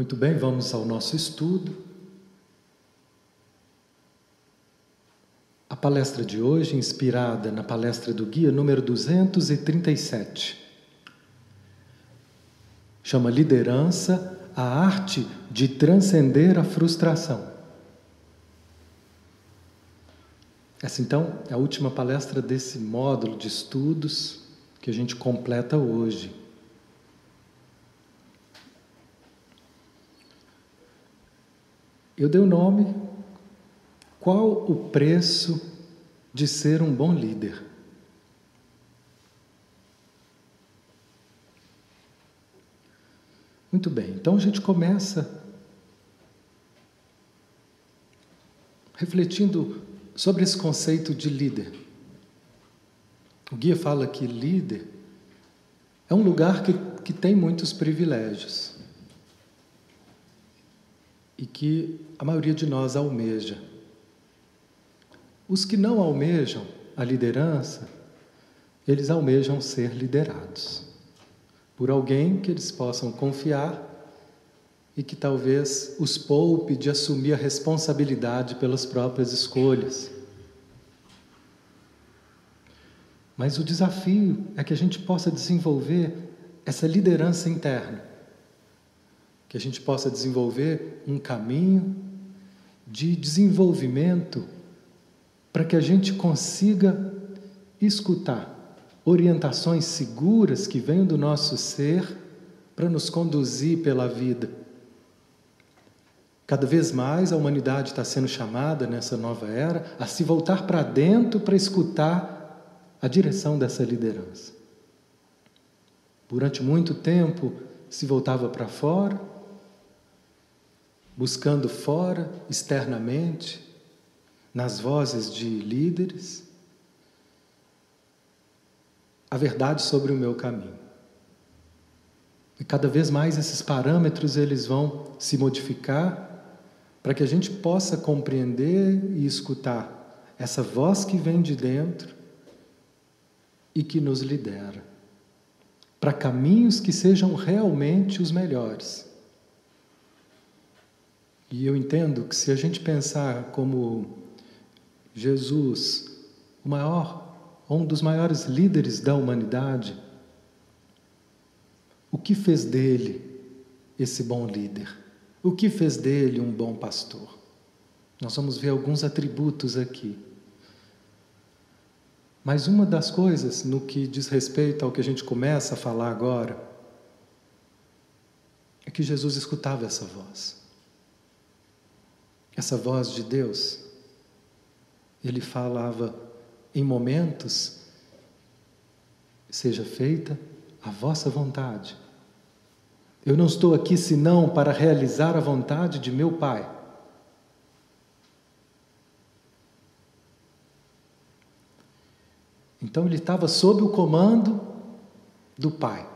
Muito bem, vamos ao nosso estudo. A palestra de hoje, inspirada na palestra do guia número 237, chama Liderança a arte de transcender a frustração. Essa então é a última palestra desse módulo de estudos que a gente completa hoje. Eu dei o nome Qual o preço de ser um bom líder? Muito bem, então a gente começa refletindo sobre esse conceito de líder. O guia fala que líder é um lugar que, que tem muitos privilégios e que a maioria de nós almeja. Os que não almejam a liderança, eles almejam ser liderados por alguém que eles possam confiar e que talvez os poupe de assumir a responsabilidade pelas próprias escolhas. Mas o desafio é que a gente possa desenvolver essa liderança interna, que a gente possa desenvolver um caminho de desenvolvimento para que a gente consiga escutar orientações seguras que vêm do nosso ser para nos conduzir pela vida. Cada vez mais a humanidade está sendo chamada nessa nova era a se voltar para dentro para escutar a direção dessa liderança. Durante muito tempo se voltava para fora, buscando fora, externamente, nas vozes de líderes, a verdade sobre o meu caminho. E cada vez mais esses parâmetros eles vão se modificar para que a gente possa compreender e escutar essa voz que vem de dentro e que nos lidera para caminhos que sejam realmente os melhores. E eu entendo que se a gente pensar como Jesus, o maior um dos maiores líderes da humanidade, o que fez dele esse bom líder? O que fez dele um bom pastor? Nós vamos ver alguns atributos aqui. Mas uma das coisas no que diz respeito ao que a gente começa a falar agora é que Jesus escutava essa voz. Essa voz de Deus. Ele falava em momentos, seja feita a vossa vontade. Eu não estou aqui senão para realizar a vontade de meu Pai. Então ele estava sob o comando do Pai.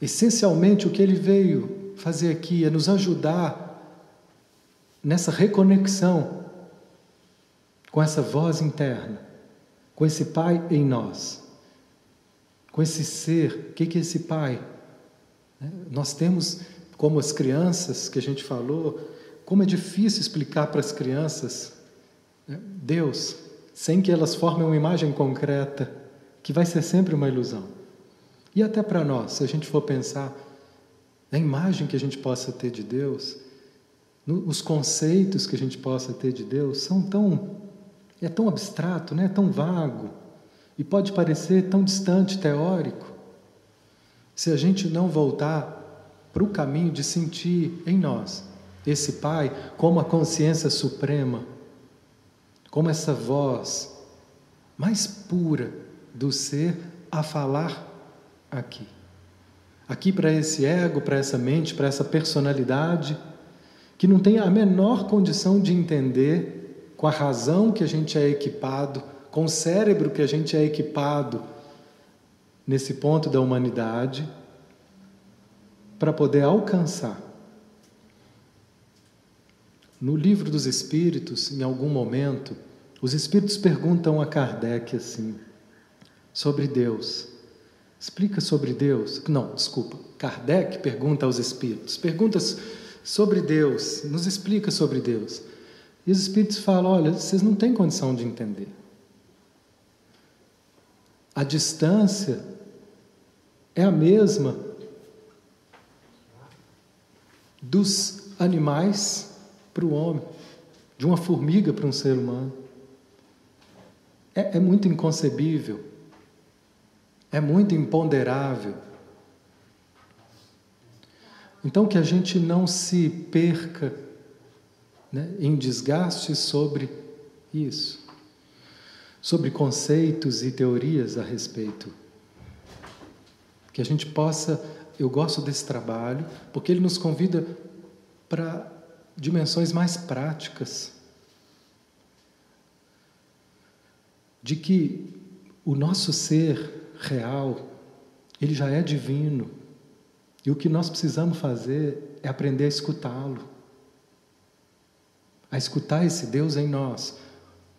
Essencialmente, o que ele veio fazer aqui é nos ajudar nessa reconexão com essa voz interna, com esse Pai em nós, com esse ser. O que é esse Pai? Né? Nós temos, como as crianças que a gente falou, como é difícil explicar para as crianças né? Deus, sem que elas formem uma imagem concreta, que vai ser sempre uma ilusão. E até para nós, se a gente for pensar na imagem que a gente possa ter de Deus, os conceitos que a gente possa ter de Deus são tão é tão abstrato, né? é tão vago e pode parecer tão distante, teórico. Se a gente não voltar para o caminho de sentir em nós esse Pai como a consciência suprema, como essa voz mais pura do ser a falar aqui. Aqui para esse ego, para essa mente, para essa personalidade que não tem a menor condição de entender com a razão que a gente é equipado, com o cérebro que a gente é equipado nesse ponto da humanidade, para poder alcançar. No livro dos Espíritos, em algum momento, os Espíritos perguntam a Kardec assim, sobre Deus. Explica sobre Deus. Não, desculpa. Kardec pergunta aos espíritos. Perguntas sobre Deus. Nos explica sobre Deus. E os espíritos falam: olha, vocês não têm condição de entender. A distância é a mesma dos animais para o homem, de uma formiga para um ser humano. É, é muito inconcebível, é muito imponderável. Então, que a gente não se perca né, em desgaste sobre isso, sobre conceitos e teorias a respeito. Que a gente possa, eu gosto desse trabalho, porque ele nos convida para dimensões mais práticas. De que o nosso ser real, ele já é divino. E o que nós precisamos fazer é aprender a escutá-lo a escutar esse Deus em nós.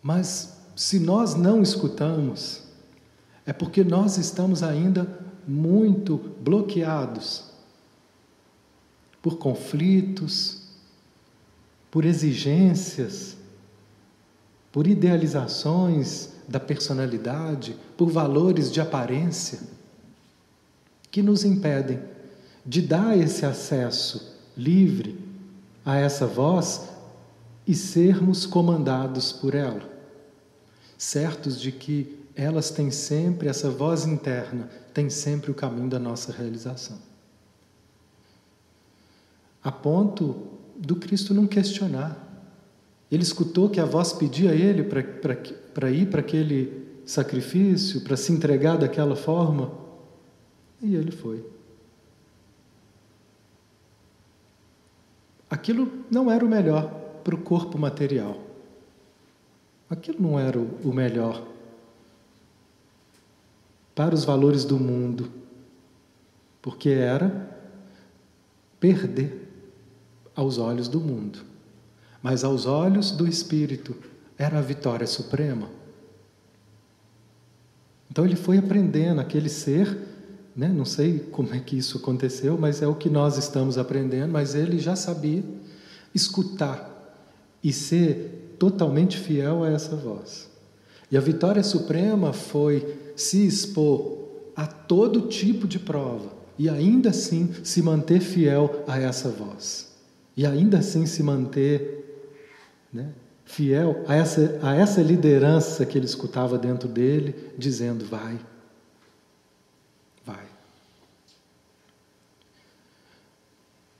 Mas se nós não escutamos, é porque nós estamos ainda muito bloqueados por conflitos, por exigências, por idealizações da personalidade, por valores de aparência, que nos impedem de dar esse acesso livre a essa voz e sermos comandados por ela, certos de que elas têm sempre, essa voz interna, tem sempre o caminho da nossa realização. A ponto do Cristo não questionar. Ele escutou que a voz pedia a ele para ir para aquele sacrifício, para se entregar daquela forma, e ele foi. Aquilo não era o melhor, para o corpo material. Aquilo não era o melhor para os valores do mundo, porque era perder aos olhos do mundo, mas aos olhos do Espírito era a vitória suprema. Então ele foi aprendendo aquele ser, né? não sei como é que isso aconteceu, mas é o que nós estamos aprendendo, mas ele já sabia escutar e ser totalmente fiel a essa voz. E a vitória suprema foi se expor a todo tipo de prova e ainda assim se manter fiel a essa voz. E ainda assim se manter né, fiel a essa, a essa liderança que ele escutava dentro dele, dizendo: vai,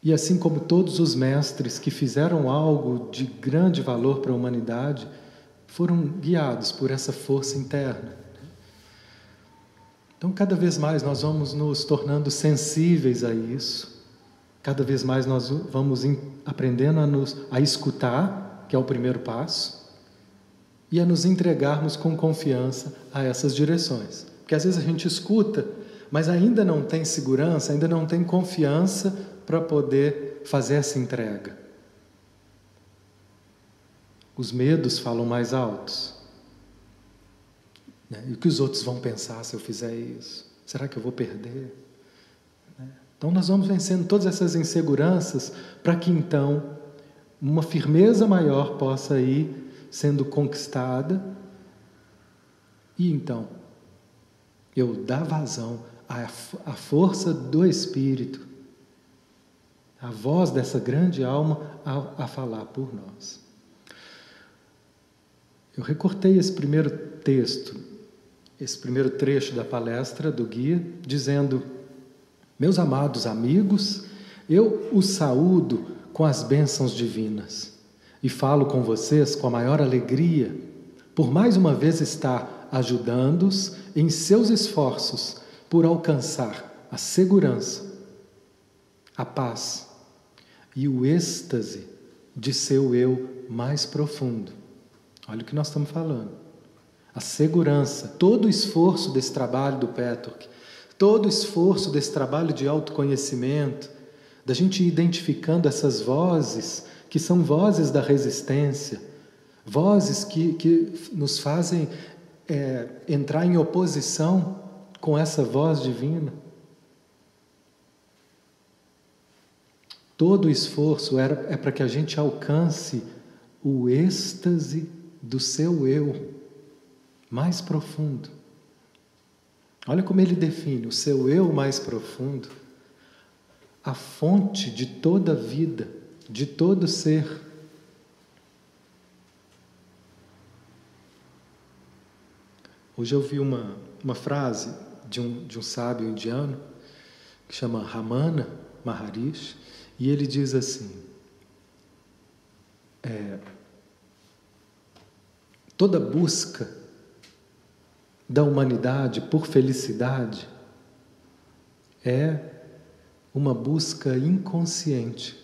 E assim como todos os mestres que fizeram algo de grande valor para a humanidade, foram guiados por essa força interna. Então, cada vez mais nós vamos nos tornando sensíveis a isso, cada vez mais nós vamos aprendendo a, nos, a escutar, que é o primeiro passo, e a nos entregarmos com confiança a essas direções. Porque às vezes a gente escuta, mas ainda não tem segurança, ainda não tem confiança para poder fazer essa entrega. Os medos falam mais altos. Né? E o que os outros vão pensar se eu fizer isso? Será que eu vou perder? Né? Então, nós vamos vencendo todas essas inseguranças para que então uma firmeza maior possa ir sendo conquistada e então eu dar vazão à, à força do Espírito a voz dessa grande alma a, a falar por nós. Eu recortei esse primeiro texto, esse primeiro trecho da palestra do guia, dizendo: Meus amados amigos, eu os saúdo com as bênçãos divinas e falo com vocês com a maior alegria, por mais uma vez estar ajudando-os em seus esforços por alcançar a segurança, a paz e o êxtase de seu eu mais profundo. Olha o que nós estamos falando. A segurança, todo o esforço desse trabalho do Petork, todo o esforço desse trabalho de autoconhecimento, da gente ir identificando essas vozes que são vozes da resistência, vozes que, que nos fazem é, entrar em oposição com essa voz divina. Todo o esforço era, é para que a gente alcance o êxtase do seu eu mais profundo. Olha como ele define o seu eu mais profundo, a fonte de toda vida, de todo ser. Hoje eu vi uma, uma frase de um, de um sábio indiano que chama Ramana Maharishi, e ele diz assim: é, toda busca da humanidade por felicidade é uma busca inconsciente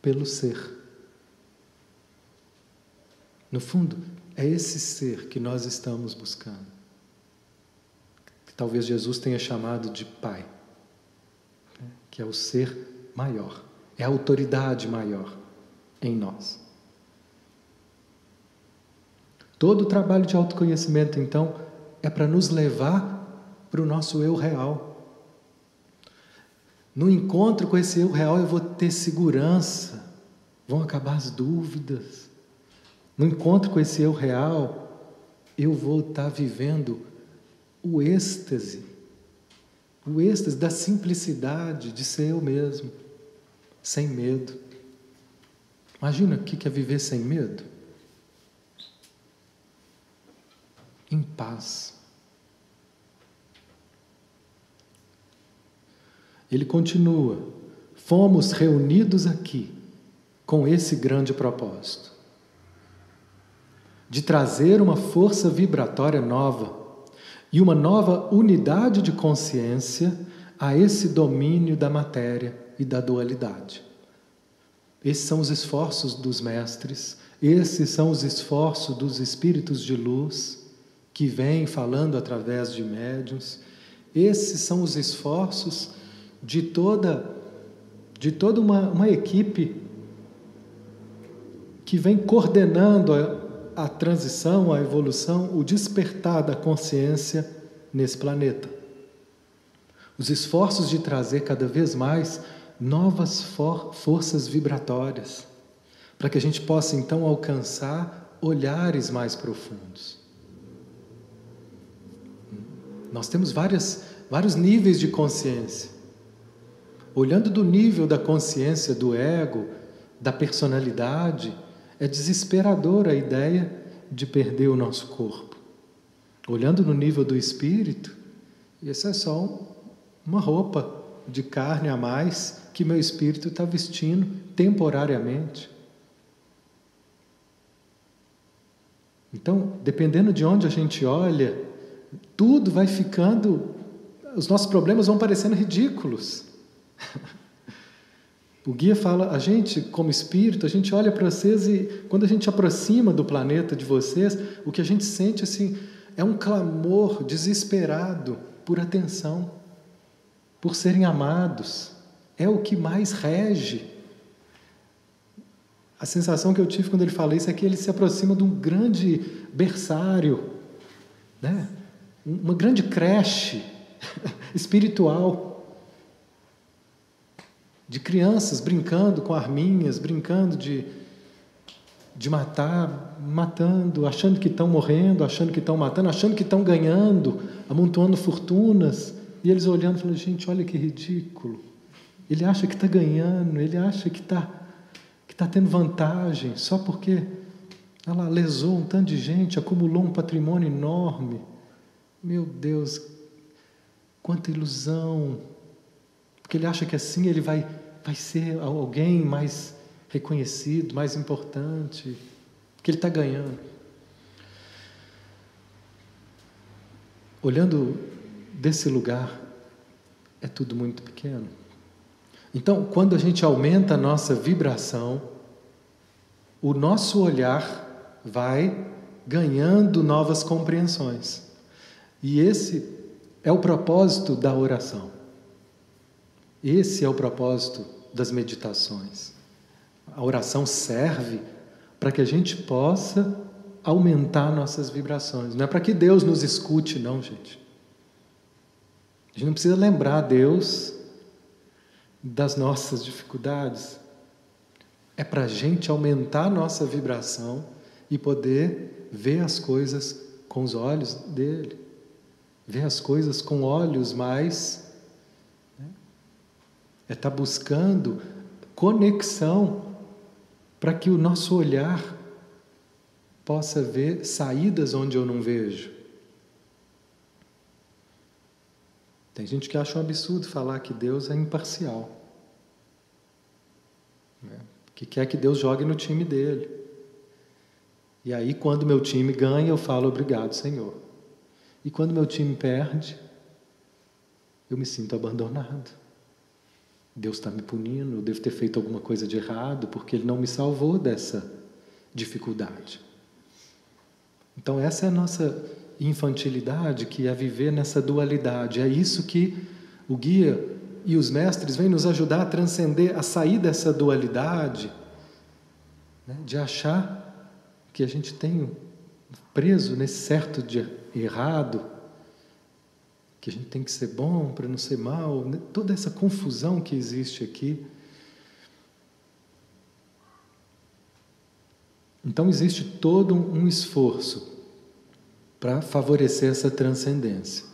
pelo ser. No fundo, é esse ser que nós estamos buscando. Que talvez Jesus tenha chamado de Pai, né? que é o ser maior, é a autoridade maior em nós. Todo o trabalho de autoconhecimento, então, é para nos levar para o nosso eu real. No encontro com esse eu real, eu vou ter segurança, vão acabar as dúvidas. No encontro com esse eu real, eu vou estar vivendo o êxtase, o êxtase da simplicidade de ser eu mesmo, sem medo. Imagina o que é viver sem medo. Em paz. Ele continua: fomos reunidos aqui com esse grande propósito de trazer uma força vibratória nova e uma nova unidade de consciência a esse domínio da matéria e da dualidade. Esses são os esforços dos mestres, esses são os esforços dos espíritos de luz que vêm falando através de médiuns, esses são os esforços de toda de toda uma, uma equipe que vem coordenando a, a transição, a evolução, o despertar da consciência nesse planeta. Os esforços de trazer cada vez mais novas for forças vibratórias, para que a gente possa então alcançar olhares mais profundos. Nós temos várias, vários níveis de consciência. Olhando do nível da consciência do ego, da personalidade, é desesperadora a ideia de perder o nosso corpo. Olhando no nível do espírito, isso é só uma roupa de carne a mais que meu espírito está vestindo temporariamente. Então, dependendo de onde a gente olha, tudo vai ficando, os nossos problemas vão parecendo ridículos. O guia fala, a gente, como espírito, a gente olha para vocês e quando a gente aproxima do planeta de vocês, o que a gente sente assim é um clamor desesperado por atenção por serem amados. É o que mais rege. A sensação que eu tive quando ele fala isso é que ele se aproxima de um grande berçário, né? uma grande creche espiritual. De crianças brincando com arminhas, brincando de, de matar, matando, achando que estão morrendo, achando que estão matando, achando que estão ganhando, amontoando fortunas e eles olhando, falando: gente, olha que ridículo. Ele acha que está ganhando, ele acha que está que tá tendo vantagem, só porque ela lesou um tanto de gente, acumulou um patrimônio enorme. Meu Deus, quanta ilusão. Porque ele acha que assim ele vai, vai ser alguém mais reconhecido, mais importante, que ele está ganhando. Olhando desse lugar é tudo muito pequeno. Então, quando a gente aumenta a nossa vibração, o nosso olhar vai ganhando novas compreensões. E esse é o propósito da oração. Esse é o propósito das meditações. A oração serve para que a gente possa aumentar nossas vibrações. Não é para que Deus nos escute, não, gente. A gente não precisa lembrar Deus das nossas dificuldades. É para a gente aumentar a nossa vibração e poder ver as coisas com os olhos dele, ver as coisas com olhos mais. Né? É estar tá buscando conexão para que o nosso olhar possa ver saídas onde eu não vejo. Tem gente que acha um absurdo falar que Deus é imparcial. Né? Que quer que Deus jogue no time dele. E aí, quando meu time ganha, eu falo obrigado, Senhor. E quando meu time perde, eu me sinto abandonado. Deus está me punindo, eu devo ter feito alguma coisa de errado, porque Ele não me salvou dessa dificuldade. Então, essa é a nossa infantilidade, que é viver nessa dualidade. É isso que o guia e os mestres vêm nos ajudar a transcender, a sair dessa dualidade, né, de achar que a gente tem preso nesse certo de errado, que a gente tem que ser bom para não ser mal, né? toda essa confusão que existe aqui. Então existe todo um esforço para favorecer essa transcendência.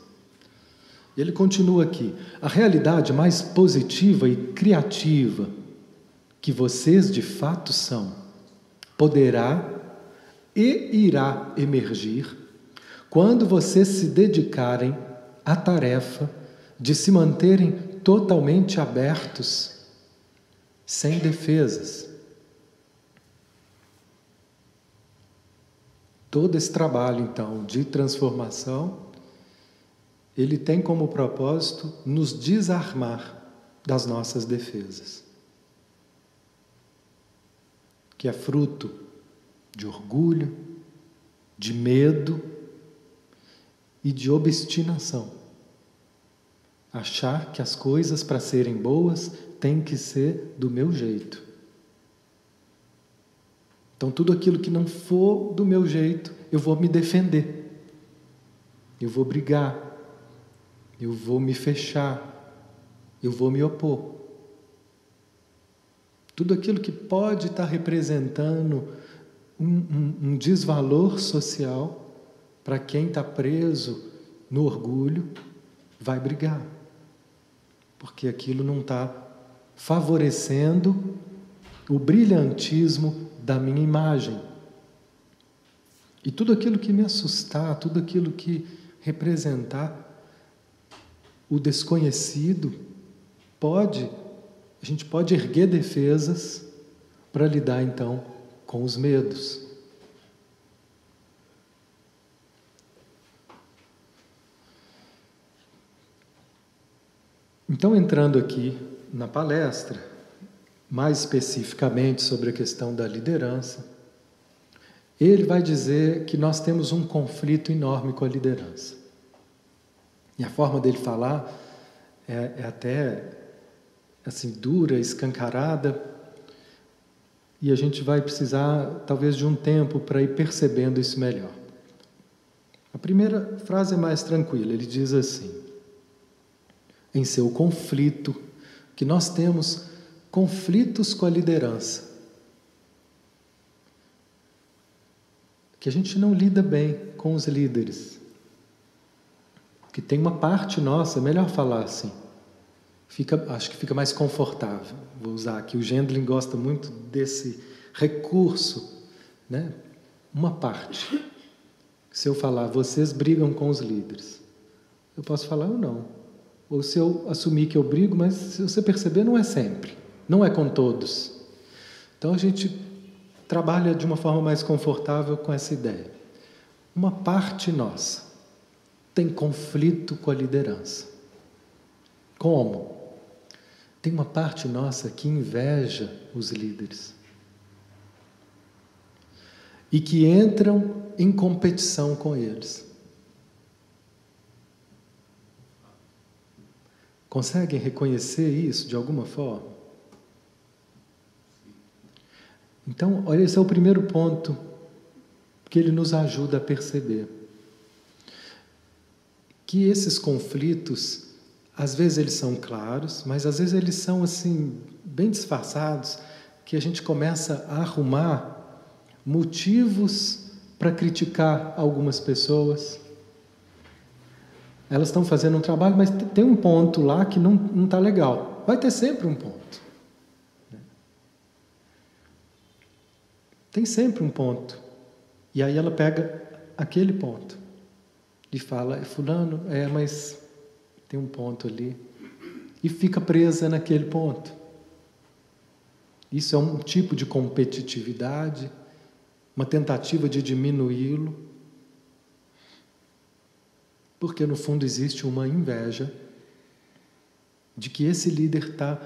Ele continua aqui: a realidade mais positiva e criativa que vocês de fato são poderá e irá emergir quando vocês se dedicarem à tarefa de se manterem totalmente abertos, sem defesas. Todo esse trabalho, então, de transformação, ele tem como propósito nos desarmar das nossas defesas, que é fruto de orgulho, de medo e de obstinação. Achar que as coisas para serem boas têm que ser do meu jeito. Então, tudo aquilo que não for do meu jeito, eu vou me defender, eu vou brigar, eu vou me fechar, eu vou me opor. Tudo aquilo que pode estar representando um, um, um desvalor social para quem está preso no orgulho, vai brigar, porque aquilo não está favorecendo o brilhantismo da minha imagem. E tudo aquilo que me assustar, tudo aquilo que representar o desconhecido, pode, a gente pode erguer defesas para lidar então com os medos. Então, entrando aqui na palestra, mais especificamente sobre a questão da liderança, ele vai dizer que nós temos um conflito enorme com a liderança. E a forma dele falar é, é até assim dura, escancarada, e a gente vai precisar talvez de um tempo para ir percebendo isso melhor. A primeira frase é mais tranquila, ele diz assim: em seu conflito, que nós temos conflitos com a liderança. Que a gente não lida bem com os líderes. Que tem uma parte nossa, é melhor falar assim. Fica, acho que fica mais confortável. Vou usar aqui. O Gendlin gosta muito desse recurso, né? Uma parte. Se eu falar, vocês brigam com os líderes, eu posso falar, eu não. Ou se eu assumir que eu brigo, mas se você perceber, não é sempre. Não é com todos. Então a gente trabalha de uma forma mais confortável com essa ideia. Uma parte nossa tem conflito com a liderança. Como? Tem uma parte nossa que inveja os líderes e que entram em competição com eles. Conseguem reconhecer isso de alguma forma? Então, olha, esse é o primeiro ponto que ele nos ajuda a perceber. Que esses conflitos às vezes eles são claros, mas às vezes eles são assim bem disfarçados, que a gente começa a arrumar motivos para criticar algumas pessoas. Elas estão fazendo um trabalho, mas tem um ponto lá que não está legal. Vai ter sempre um ponto. Tem sempre um ponto. E aí ela pega aquele ponto e fala: Fulano, é, mas tem um ponto ali. E fica presa naquele ponto. Isso é um tipo de competitividade, uma tentativa de diminuí-lo, porque no fundo existe uma inveja de que esse líder está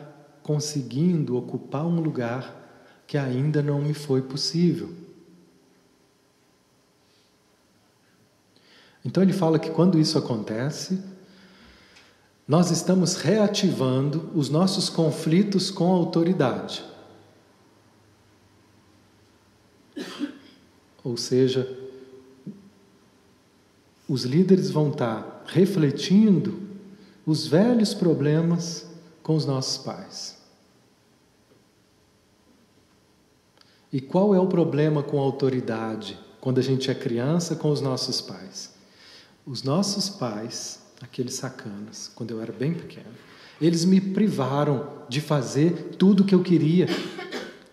conseguindo ocupar um lugar que ainda não me foi possível. Então ele fala que quando isso acontece, nós estamos reativando os nossos conflitos com a autoridade. Ou seja, os líderes vão estar refletindo os velhos problemas com os nossos pais. E qual é o problema com a autoridade quando a gente é criança com os nossos pais? Os nossos pais, aqueles sacanas, quando eu era bem pequeno, eles me privaram de fazer tudo o que eu queria.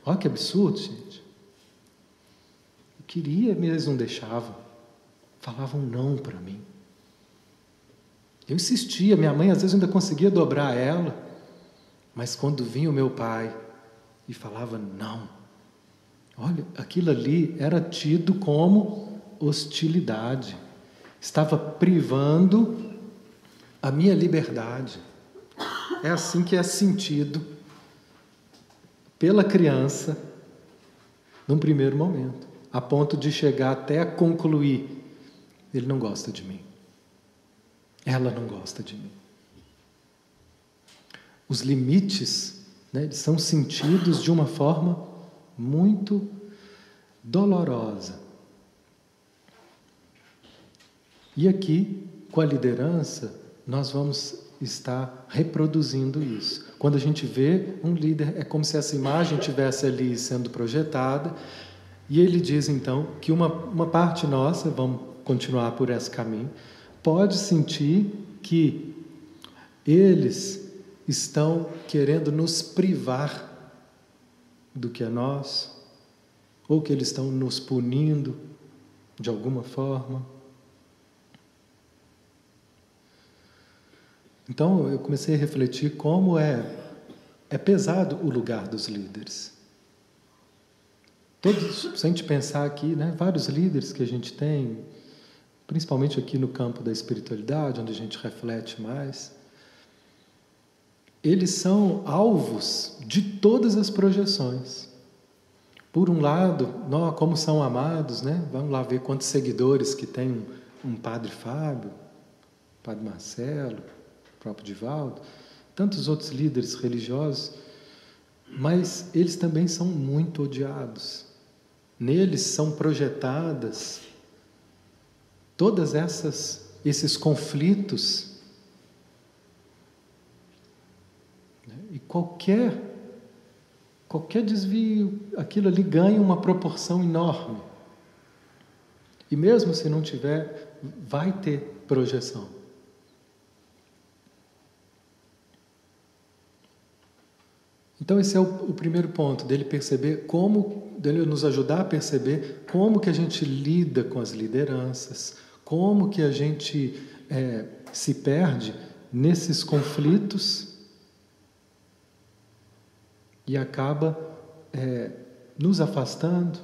Olha que absurdo, gente. Eu queria, mas eles não deixavam. Falavam não para mim. Eu insistia, minha mãe às vezes ainda conseguia dobrar ela, mas quando vinha o meu pai e falava não, olha, aquilo ali era tido como hostilidade estava privando a minha liberdade. É assim que é sentido pela criança num primeiro momento, a ponto de chegar até a concluir: ele não gosta de mim. Ela não gosta de mim. Os limites né, são sentidos de uma forma muito dolorosa. E aqui, com a liderança, nós vamos estar reproduzindo isso. Quando a gente vê um líder, é como se essa imagem tivesse ali sendo projetada, e ele diz então que uma, uma parte nossa, vamos continuar por esse caminho, pode sentir que eles estão querendo nos privar do que é nosso, ou que eles estão nos punindo de alguma forma. Então eu comecei a refletir como é é pesado o lugar dos líderes. Todos, se a gente pensar aqui, né, vários líderes que a gente tem, principalmente aqui no campo da espiritualidade, onde a gente reflete mais, eles são alvos de todas as projeções. Por um lado, como são amados, né? Vamos lá ver quantos seguidores que tem um, um padre Fábio, padre Marcelo, próprio Divaldo, tantos outros líderes religiosos, mas eles também são muito odiados. Neles são projetadas todas essas esses conflitos né? E qualquer qualquer desvio, aquilo ali ganha uma proporção enorme. E mesmo se não tiver, vai ter projeção. Então esse é o, o, primeiro ponto dele perceber como, dele nos ajudar a perceber como que a gente lida com as lideranças, como que a gente é, se perde nesses conflitos e acaba é, nos afastando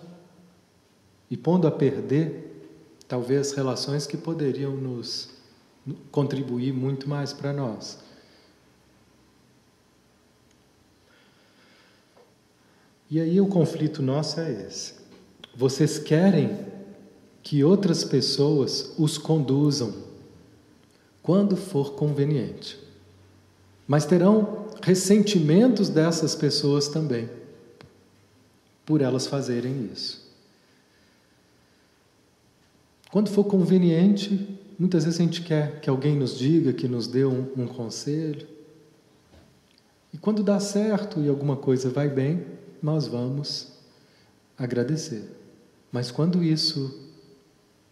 e pondo a perder talvez relações que poderiam nos contribuir muito mais para nós. E aí o conflito nosso é esse. Vocês querem que outras pessoas os conduzam quando for conveniente. Mas terão ressentimentos dessas pessoas também, por elas fazerem isso. Quando for conveniente, Muitas vezes a gente quer que alguém nos diga, que nos dê um, um conselho. E quando dá certo e alguma coisa vai bem, nós vamos agradecer. Mas quando isso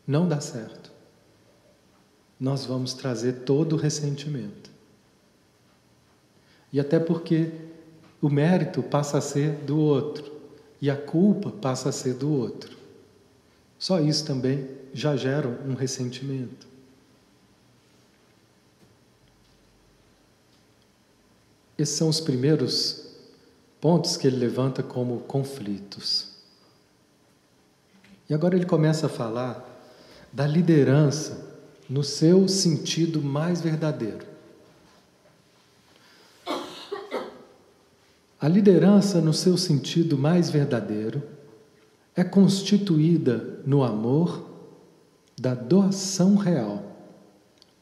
não dá certo, nós vamos trazer todo o ressentimento. E até porque o mérito passa a ser do outro e a culpa passa a ser do outro. Só isso também já gera um ressentimento. Esses são os primeiros pontos que ele levanta como conflitos. E agora ele começa a falar da liderança no seu sentido mais verdadeiro. A liderança, no seu sentido mais verdadeiro, é constituída no amor da doação real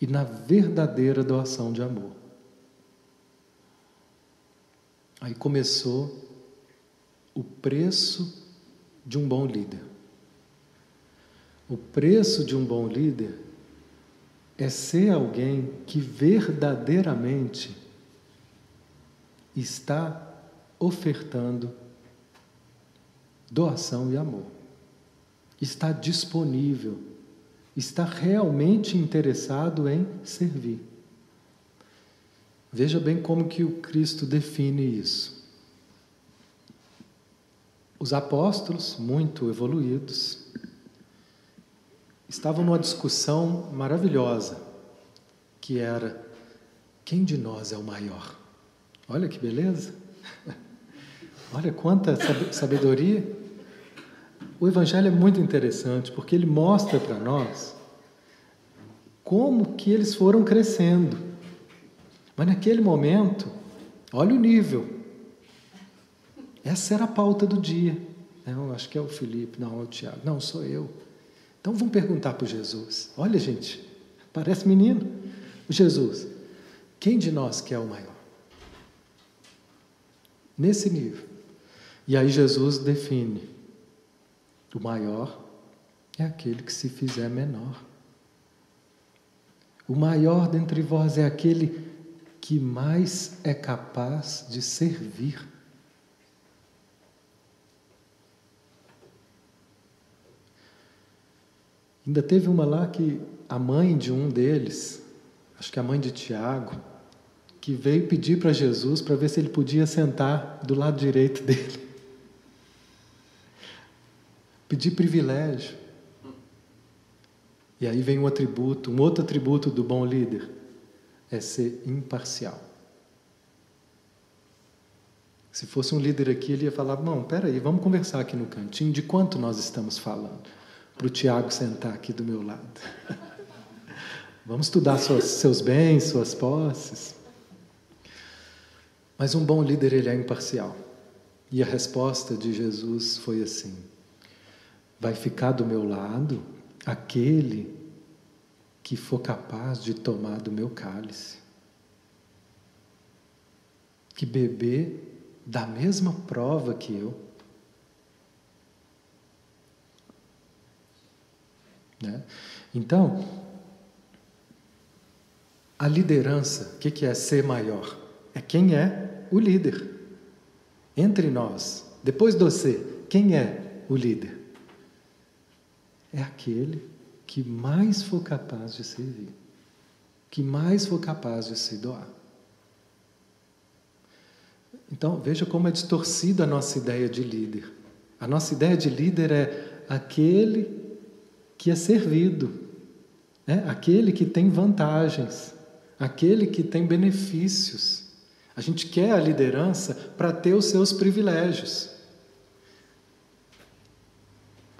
e na verdadeira doação de amor. Aí começou o preço de um bom líder. O preço de um bom líder é ser alguém que verdadeiramente está ofertando doação e amor. Está disponível, está realmente interessado em servir. Veja bem como que o Cristo define isso. Os apóstolos, muito evoluídos, estavam numa discussão maravilhosa, que era quem de nós é o maior? Olha que beleza! Olha quanta sabedoria. O Evangelho é muito interessante porque ele mostra para nós como que eles foram crescendo. Mas naquele momento, olha o nível. Essa era a pauta do dia. Não, acho que é o Felipe, não, é o Tiago. Não, sou eu. Então vamos perguntar para Jesus. Olha, gente, parece menino. Jesus, quem de nós quer o maior? Nesse nível. E aí Jesus define: o maior é aquele que se fizer menor. O maior dentre vós é aquele que mais é capaz de servir. Ainda teve uma lá que a mãe de um deles, acho que a mãe de Tiago, que veio pedir para Jesus para ver se ele podia sentar do lado direito dele pedir privilégio. E aí vem um atributo, um outro atributo do bom líder, é ser imparcial. Se fosse um líder aqui, ele ia falar: Não, peraí, vamos conversar aqui no cantinho de quanto nós estamos falando. Para o Tiago sentar aqui do meu lado. vamos estudar suas, seus bens, suas posses. Mas um bom líder, ele é imparcial. E a resposta de Jesus foi assim: vai ficar do meu lado aquele que for capaz de tomar do meu cálice, que beber da mesma prova que eu. Né? Então, a liderança, o que, que é ser maior? É quem é o líder. Entre nós, depois de você, quem é o líder? É aquele que mais for capaz de servir, que mais for capaz de se doar. Então, veja como é distorcida a nossa ideia de líder. A nossa ideia de líder é aquele que é servido, né? aquele que tem vantagens, aquele que tem benefícios. A gente quer a liderança para ter os seus privilégios.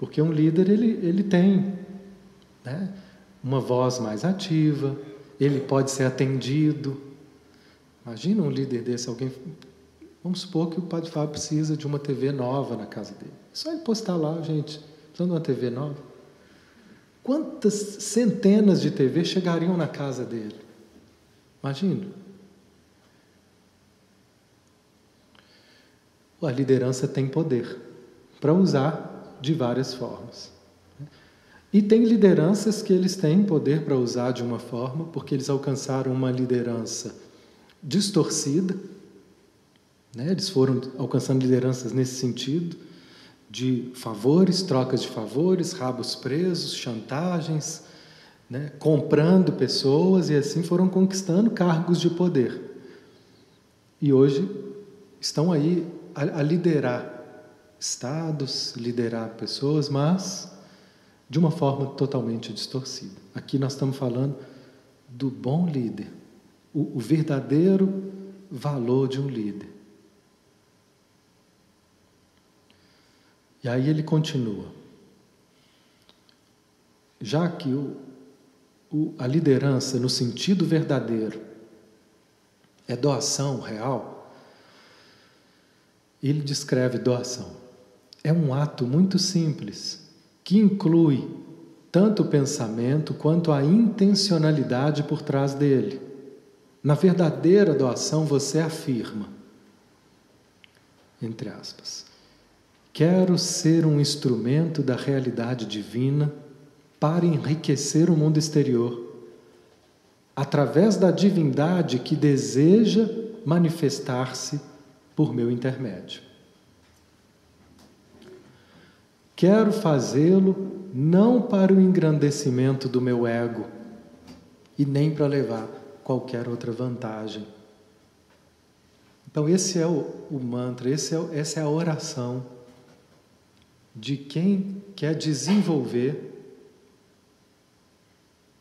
Porque um líder ele, ele tem né, uma voz mais ativa, ele pode ser atendido. Imagina um líder desse, alguém. Vamos supor que o Padre Fábio precisa de uma TV nova na casa dele. É só ele postar lá, gente, precisando de uma TV nova. Quantas centenas de TVs chegariam na casa dele? Imagina. A liderança tem poder para usar de várias formas. E tem lideranças que eles têm poder para usar de uma forma, porque eles alcançaram uma liderança distorcida, né? eles foram alcançando lideranças nesse sentido, de favores, trocas de favores, rabos presos, chantagens, né? comprando pessoas e assim foram conquistando cargos de poder. E hoje estão aí a, a liderar estados, liderar pessoas, mas de uma forma totalmente distorcida. Aqui nós estamos falando do bom líder, o, o verdadeiro valor de um líder. E aí ele continua. Já que o, o, a liderança, no sentido verdadeiro, é doação real, ele descreve doação. É um ato muito simples, que inclui tanto o pensamento quanto a intencionalidade por trás dele. Na verdadeira doação, você afirma, entre aspas, quero ser um instrumento da realidade divina para enriquecer o mundo exterior, através da divindade que deseja manifestar-se por meu intermédio. Quero fazê-lo não para o engrandecimento do meu ego e nem para levar qualquer outra vantagem. Então, esse é o, o mantra, esse é, essa é a oração de quem quer desenvolver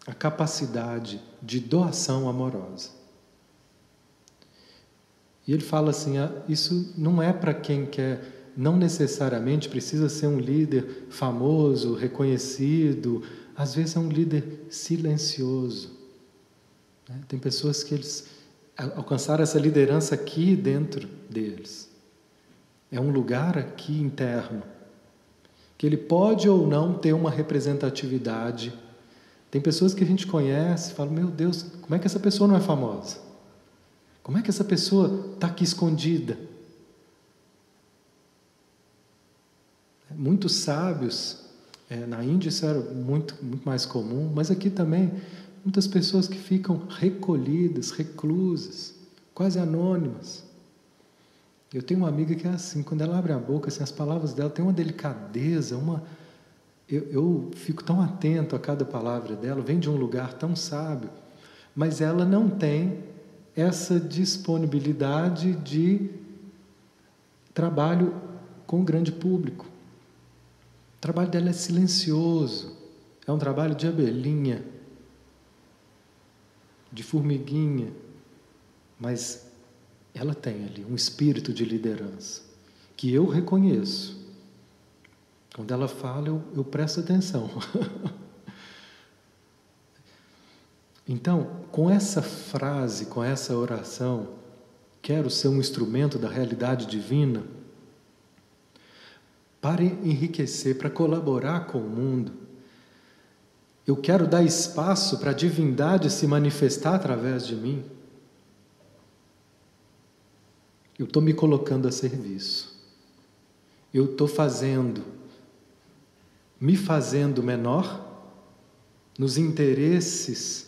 a capacidade de doação amorosa. E ele fala assim: ah, isso não é para quem quer não necessariamente precisa ser um líder famoso, reconhecido, às vezes é um líder silencioso. Né? Tem pessoas que eles alcançaram essa liderança aqui dentro deles. É um lugar aqui interno, que ele pode ou não ter uma representatividade. Tem pessoas que a gente conhece fala: Meu Deus, como é que essa pessoa não é famosa? Como é que essa pessoa está aqui escondida? Muitos sábios, é, na Índia isso era muito, muito mais comum, mas aqui também, muitas pessoas que ficam recolhidas, reclusas, quase anônimas. Eu tenho uma amiga que é assim, quando ela abre a boca, assim, as palavras dela têm uma delicadeza, uma. Eu, eu fico tão atento a cada palavra dela, vem de um lugar tão sábio, mas ela não tem essa disponibilidade de trabalho com o grande público. O trabalho dela é silencioso, é um trabalho de abelhinha, de formiguinha, mas ela tem ali um espírito de liderança que eu reconheço. Quando ela fala, eu, eu presto atenção. então, com essa frase, com essa oração, quero ser um instrumento da realidade divina para enriquecer, para colaborar com o mundo. Eu quero dar espaço para a divindade se manifestar através de mim. Eu estou me colocando a serviço. Eu estou fazendo, me fazendo menor nos interesses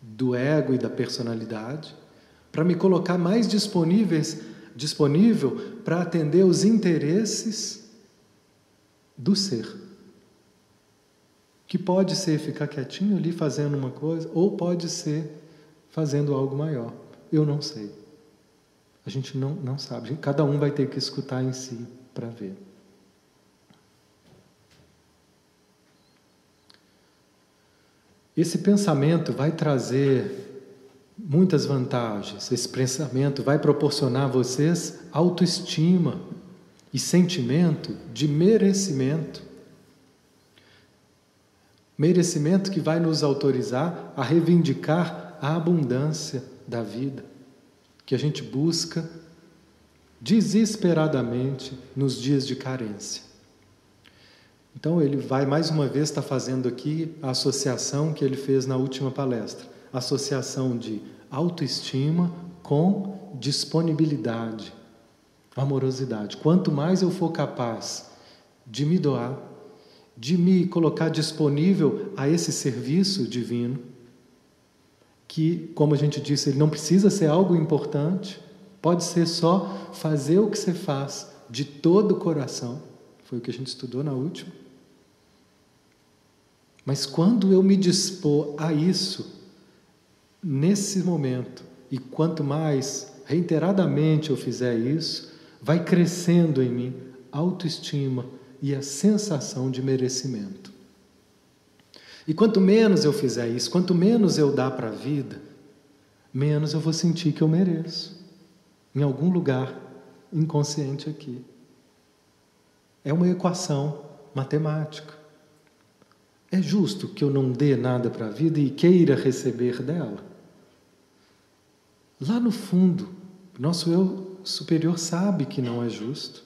do ego e da personalidade, para me colocar mais disponíveis, disponível para atender os interesses do ser. Que pode ser ficar quietinho ali fazendo uma coisa, ou pode ser fazendo algo maior. Eu não sei. A gente não, não sabe. Cada um vai ter que escutar em si para ver. Esse pensamento vai trazer muitas vantagens. Esse pensamento vai proporcionar a vocês autoestima e sentimento de merecimento. Merecimento que vai nos autorizar a reivindicar a abundância da vida, que a gente busca desesperadamente nos dias de carência. Então ele vai mais uma vez estar fazendo aqui a associação que ele fez na última palestra, associação de autoestima com disponibilidade, amorosidade. Quanto mais eu for capaz de me doar, de me colocar disponível a esse serviço divino, que, como a gente disse, ele não precisa ser algo importante, pode ser só fazer o que você faz de todo o coração, foi o que a gente estudou na última. Mas quando eu me dispor a isso, nesse momento, e quanto mais reiteradamente eu fizer isso, vai crescendo em mim autoestima e a sensação de merecimento. E quanto menos eu fizer isso, quanto menos eu dar para a vida, menos eu vou sentir que eu mereço. Em algum lugar inconsciente aqui. É uma equação matemática. É justo que eu não dê nada para a vida e queira receber dela? Lá no fundo, nosso eu superior sabe que não é justo.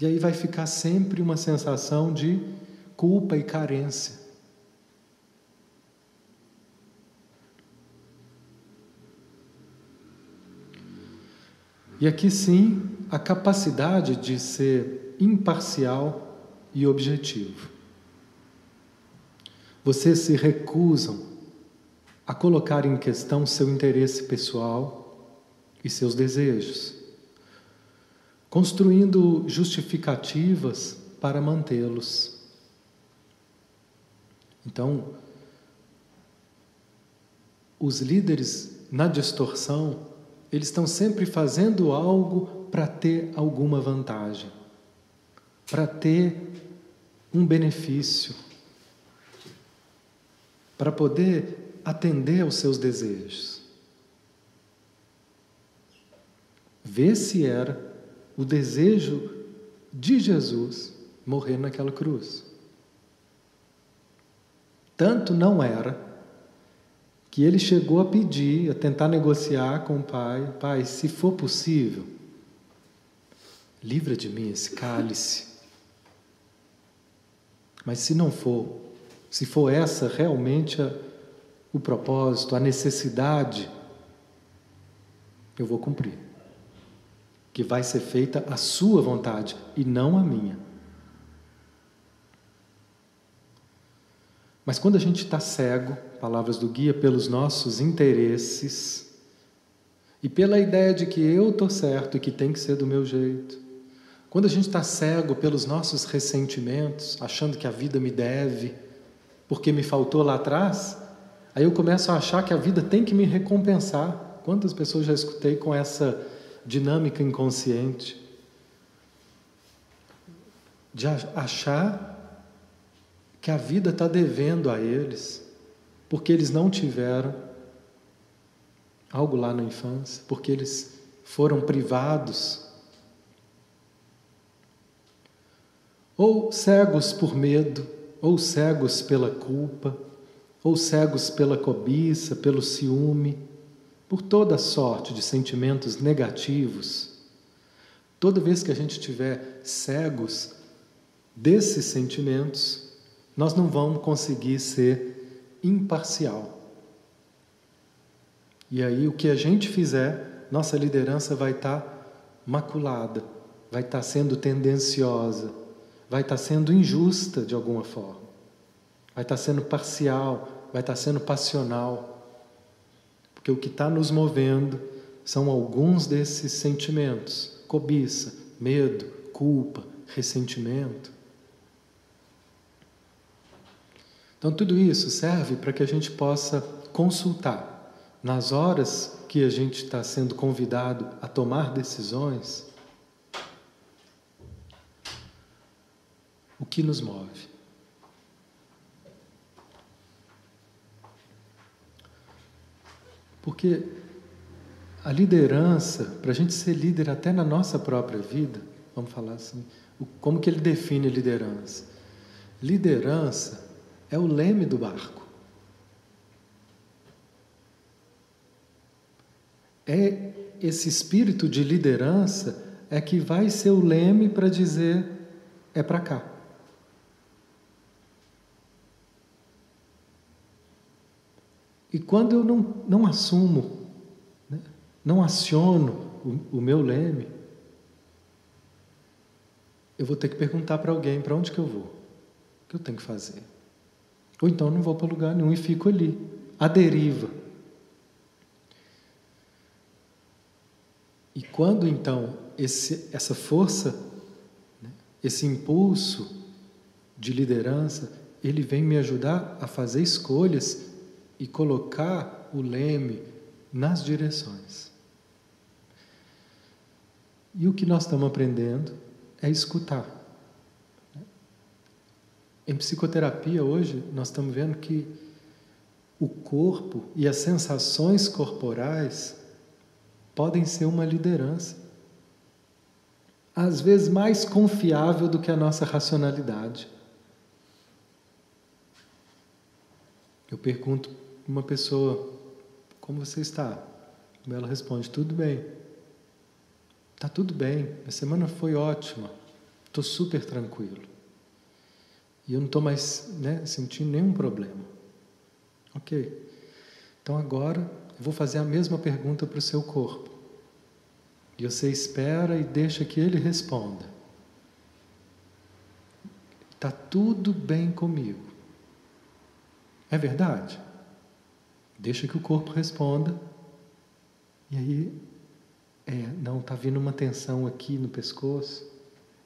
E aí vai ficar sempre uma sensação de culpa e carência. E aqui sim, a capacidade de ser imparcial e objetivo. Vocês se recusam a colocar em questão seu interesse pessoal e seus desejos construindo justificativas para mantê-los. Então, os líderes na distorção, eles estão sempre fazendo algo para ter alguma vantagem, para ter um benefício, para poder atender aos seus desejos. Vê se era o desejo de Jesus morrer naquela cruz. Tanto não era que ele chegou a pedir, a tentar negociar com o pai: Pai, se for possível, livra de mim esse cálice. Mas se não for, se for essa realmente a, o propósito, a necessidade, eu vou cumprir que vai ser feita a sua vontade e não a minha. Mas quando a gente está cego, palavras do guia, pelos nossos interesses e pela ideia de que eu estou certo e que tem que ser do meu jeito, quando a gente está cego pelos nossos ressentimentos, achando que a vida me deve, porque me faltou lá atrás, aí eu começo a achar que a vida tem que me recompensar. Quantas pessoas já escutei com essa dinâmica inconsciente de achar que a vida está devendo a eles, porque eles não tiveram algo lá na infância, porque eles foram privados. Ou cegos por medo, ou cegos pela culpa, ou cegos pela cobiça, pelo ciúme por toda sorte de sentimentos negativos, toda vez que a gente estiver cegos desses sentimentos, nós não vamos conseguir ser imparcial. E aí o que a gente fizer, nossa liderança vai estar tá maculada, vai estar tá sendo tendenciosa, vai estar tá sendo injusta de alguma forma, vai estar sendo parcial, vai estar sendo passional. Porque o que está nos movendo são alguns desses sentimentos: cobiça, medo, culpa, ressentimento. Então, tudo isso serve para que a gente possa consultar nas horas que a gente está sendo convidado a tomar decisões o que nos move. Porque a liderança, para a gente ser líder até na nossa própria vida, vamos falar assim, como que ele define liderança? Liderança é o leme do barco. É esse espírito de liderança é que vai ser o leme para dizer é para cá. E quando eu não, não assumo, né, não aciono o, o meu leme, eu vou ter que perguntar para alguém para onde que eu vou. que eu tenho que fazer. Ou então não vou para lugar nenhum e fico ali, à deriva. E quando então esse, essa força, né, esse impulso de liderança, ele vem me ajudar a fazer escolhas e colocar o leme nas direções. E o que nós estamos aprendendo é escutar. Em psicoterapia hoje, nós estamos vendo que o corpo e as sensações corporais podem ser uma liderança. Às vezes mais confiável do que a nossa racionalidade. Eu pergunto uma pessoa: Como você está? Ela responde: Tudo bem. Está tudo bem. A semana foi ótima. Estou super tranquilo. E eu não estou mais né, sentindo nenhum problema. Ok. Então agora eu vou fazer a mesma pergunta para o seu corpo. E você espera e deixa que ele responda. Está tudo bem comigo. É verdade? Deixa que o corpo responda. E aí, é, não, está vindo uma tensão aqui no pescoço.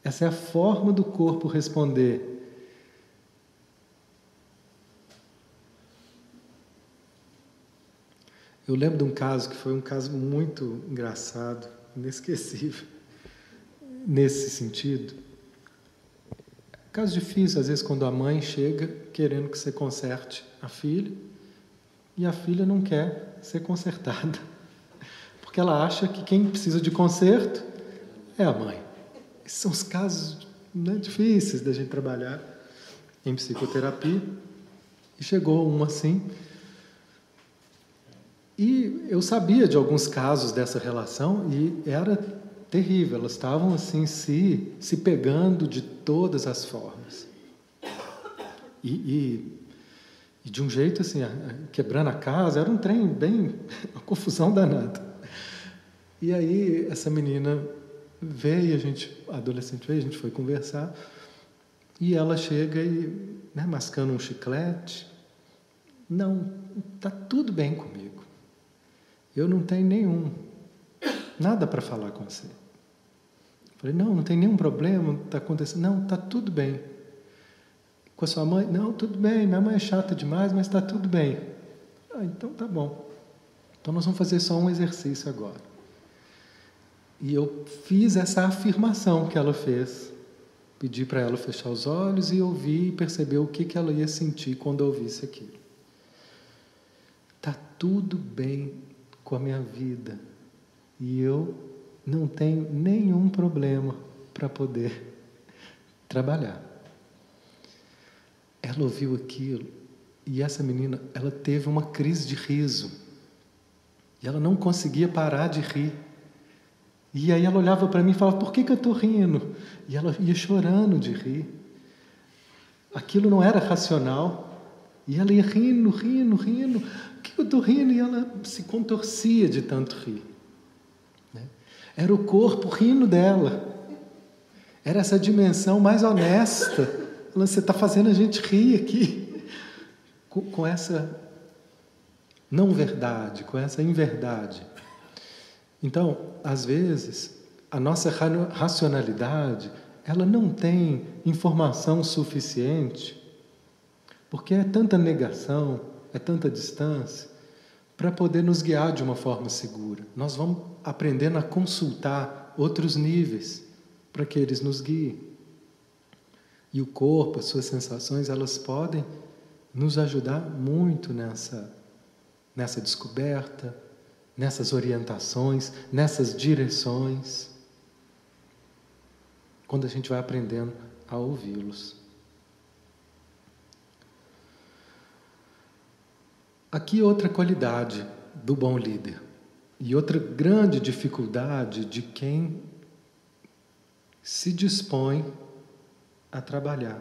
Essa é a forma do corpo responder Eu lembro de um caso que foi um caso muito engraçado, inesquecível, nesse sentido. Caso difícil, às vezes, quando a mãe chega querendo que você conserte a filha e a filha não quer ser consertada, porque ela acha que quem precisa de conserto é a mãe. Esses são os casos né, difíceis da gente trabalhar em psicoterapia. E chegou um assim, e eu sabia de alguns casos dessa relação e era terrível, elas estavam assim se, se pegando de todas as formas. E, e, e de um jeito assim, quebrando a casa, era um trem bem, uma confusão danada. E aí essa menina veio, a gente, adolescente veio, a gente foi conversar, e ela chega e, né, mascando um chiclete, não, está tudo bem comigo. Eu não tenho nenhum, nada para falar com você. Falei, não, não tem nenhum problema, está acontecendo. Não, está tudo bem. Com a sua mãe? Não, tudo bem, minha mãe é chata demais, mas está tudo bem. Ah, então tá bom. Então nós vamos fazer só um exercício agora. E eu fiz essa afirmação que ela fez. Pedi para ela fechar os olhos e ouvir e perceber o que, que ela ia sentir quando ouvisse aquilo. Está tudo bem com a minha vida e eu não tenho nenhum problema para poder trabalhar. Ela ouviu aquilo e essa menina, ela teve uma crise de riso. E ela não conseguia parar de rir. E aí ela olhava para mim e falava: Por que, que eu estou rindo? E ela ia chorando de rir. Aquilo não era racional. E ela ia rindo, rindo, rindo que eu estou rindo? E ela se contorcia de tanto rir. Né? Era o corpo rindo dela. Era essa dimensão mais honesta. Você está fazendo a gente rir aqui. Com, com essa não verdade, com essa inverdade. Então, às vezes, a nossa racionalidade, ela não tem informação suficiente, porque é tanta negação, é tanta distância, para poder nos guiar de uma forma segura. Nós vamos aprendendo a consultar outros níveis para que eles nos guiem. E o corpo, as suas sensações, elas podem nos ajudar muito nessa, nessa descoberta, nessas orientações, nessas direções, quando a gente vai aprendendo a ouvi-los. Aqui outra qualidade do bom líder e outra grande dificuldade de quem se dispõe a trabalhar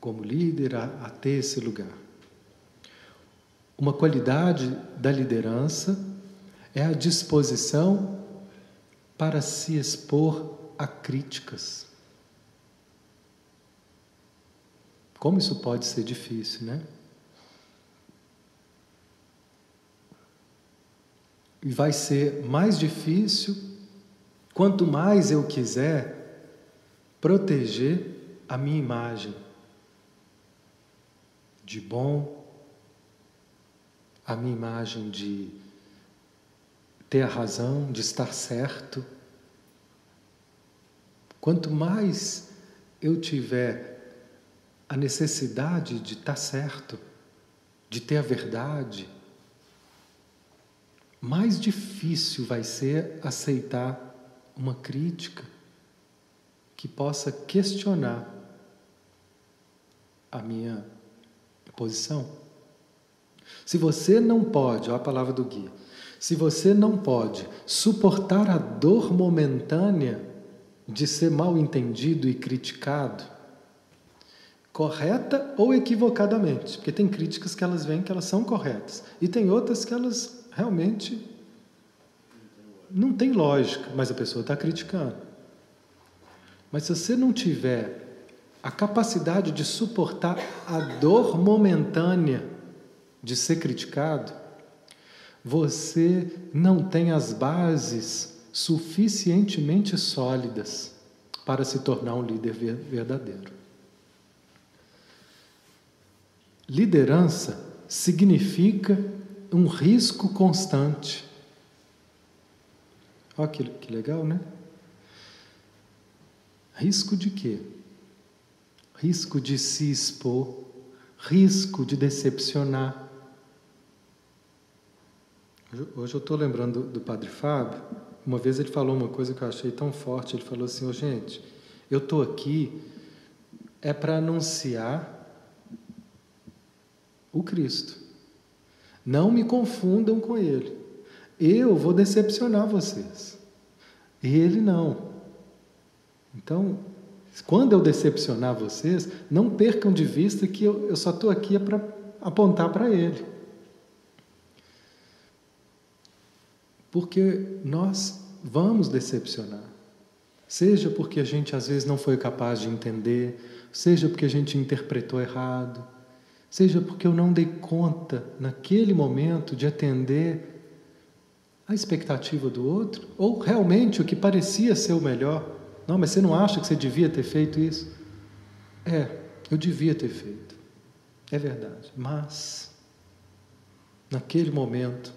como líder, a, a ter esse lugar. Uma qualidade da liderança é a disposição para se expor a críticas. Como isso pode ser difícil, né? E vai ser mais difícil quanto mais eu quiser proteger a minha imagem de bom, a minha imagem de ter a razão, de estar certo. Quanto mais eu tiver a necessidade de estar certo, de ter a verdade, mais difícil vai ser aceitar uma crítica que possa questionar a minha posição. Se você não pode, olha a palavra do guia, se você não pode suportar a dor momentânea de ser mal entendido e criticado, correta ou equivocadamente, porque tem críticas que elas vêm que elas são corretas e tem outras que elas realmente não tem lógica, mas a pessoa está criticando. Mas se você não tiver a capacidade de suportar a dor momentânea de ser criticado, você não tem as bases suficientemente sólidas para se tornar um líder verdadeiro. Liderança significa um risco constante. Olha que, que legal, né? Risco de quê? Risco de se expor, risco de decepcionar. Hoje eu estou lembrando do, Padre Fábio. Uma vez ele falou uma coisa que eu achei tão forte. Ele falou assim: oh, gente, eu estou aqui é para anunciar o Cristo. Não me confundam com Ele. Eu vou decepcionar vocês. Ele não. Então, quando eu decepcionar vocês, não percam de vista que eu, eu só estou aqui é para apontar para Ele. Porque nós vamos decepcionar. Seja porque a gente às vezes não foi capaz de entender, seja porque a gente interpretou errado, seja porque eu não dei conta naquele momento de atender a expectativa do outro, ou realmente o que parecia ser o melhor. Não, mas você não acha que você devia ter feito isso? É, eu devia ter feito. É verdade. Mas, naquele momento,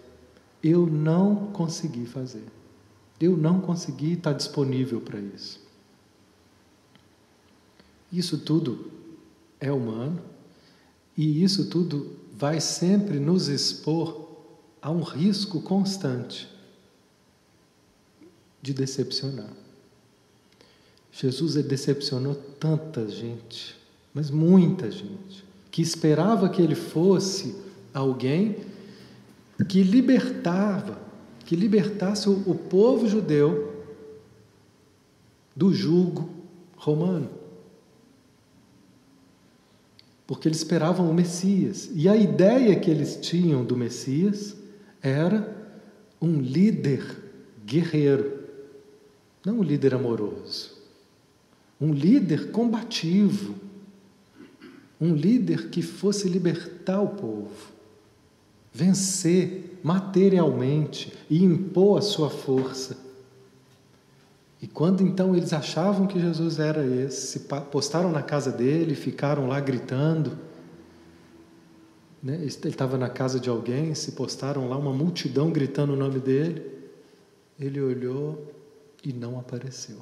eu não consegui fazer. Eu não consegui estar disponível para isso. Isso tudo é humano e isso tudo vai sempre nos expor a um risco constante de decepcionar. Jesus decepcionou tanta gente, mas muita gente, que esperava que ele fosse alguém que libertava, que libertasse o, povo judeu do jugo romano. Porque eles esperavam o Messias. E a ideia que eles tinham do Messias era um líder guerreiro, não um líder amoroso, um líder combativo, um líder que fosse libertar o povo, vencer materialmente e impor a sua força. E quando então eles achavam que Jesus era esse, se postaram na casa dele, ficaram lá gritando, né? Ele estava na casa de alguém, se postaram lá uma multidão gritando o nome dele. Ele olhou e não apareceu.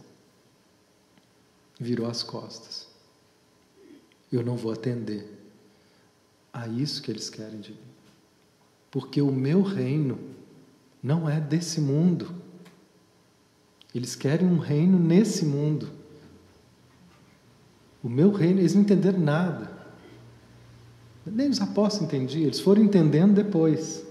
Virou as costas. Eu não vou atender a isso que eles querem de mim. Porque o meu reino não é desse mundo. Eles querem um reino nesse mundo. O meu reino, eles não entenderam nada. Nem os apóstolos entendiam, eles foram entendendo depois.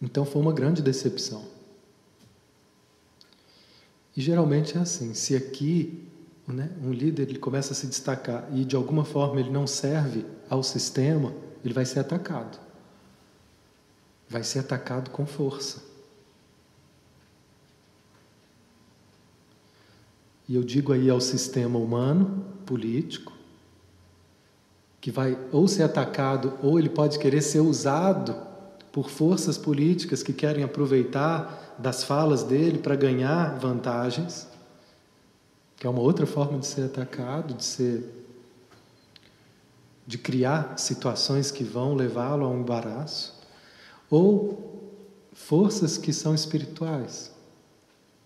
Então foi uma grande decepção. E geralmente é assim: se aqui né, um líder ele começa a se destacar e de alguma forma ele não serve ao sistema, ele vai ser atacado. Vai ser atacado com força. E eu digo aí ao sistema humano, político, que vai ou ser atacado ou ele pode querer ser usado por forças políticas que querem aproveitar das falas dele para ganhar vantagens, que é uma outra forma de ser atacado, de ser de criar situações que vão levá-lo a um embaraço, ou forças que são espirituais.